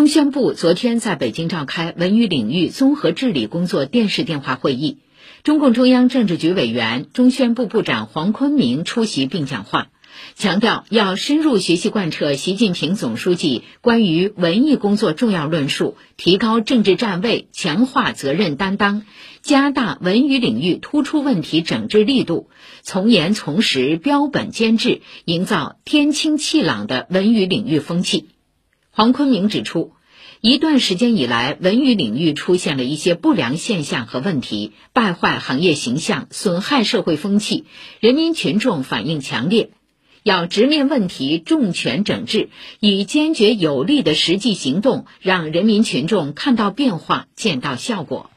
中宣部昨天在北京召开文娱领域综合治理工作电视电话会议，中共中央政治局委员、中宣部部长黄坤明出席并讲话，强调要深入学习贯彻习近平总书记关于文艺工作重要论述，提高政治站位，强化责任担当，加大文娱领域突出问题整治力度，从严从实、标本兼治，营造天清气朗的文娱领域风气。黄坤明指出，一段时间以来，文娱领域出现了一些不良现象和问题，败坏行业形象，损害社会风气，人民群众反映强烈，要直面问题，重拳整治，以坚决有力的实际行动，让人民群众看到变化，见到效果。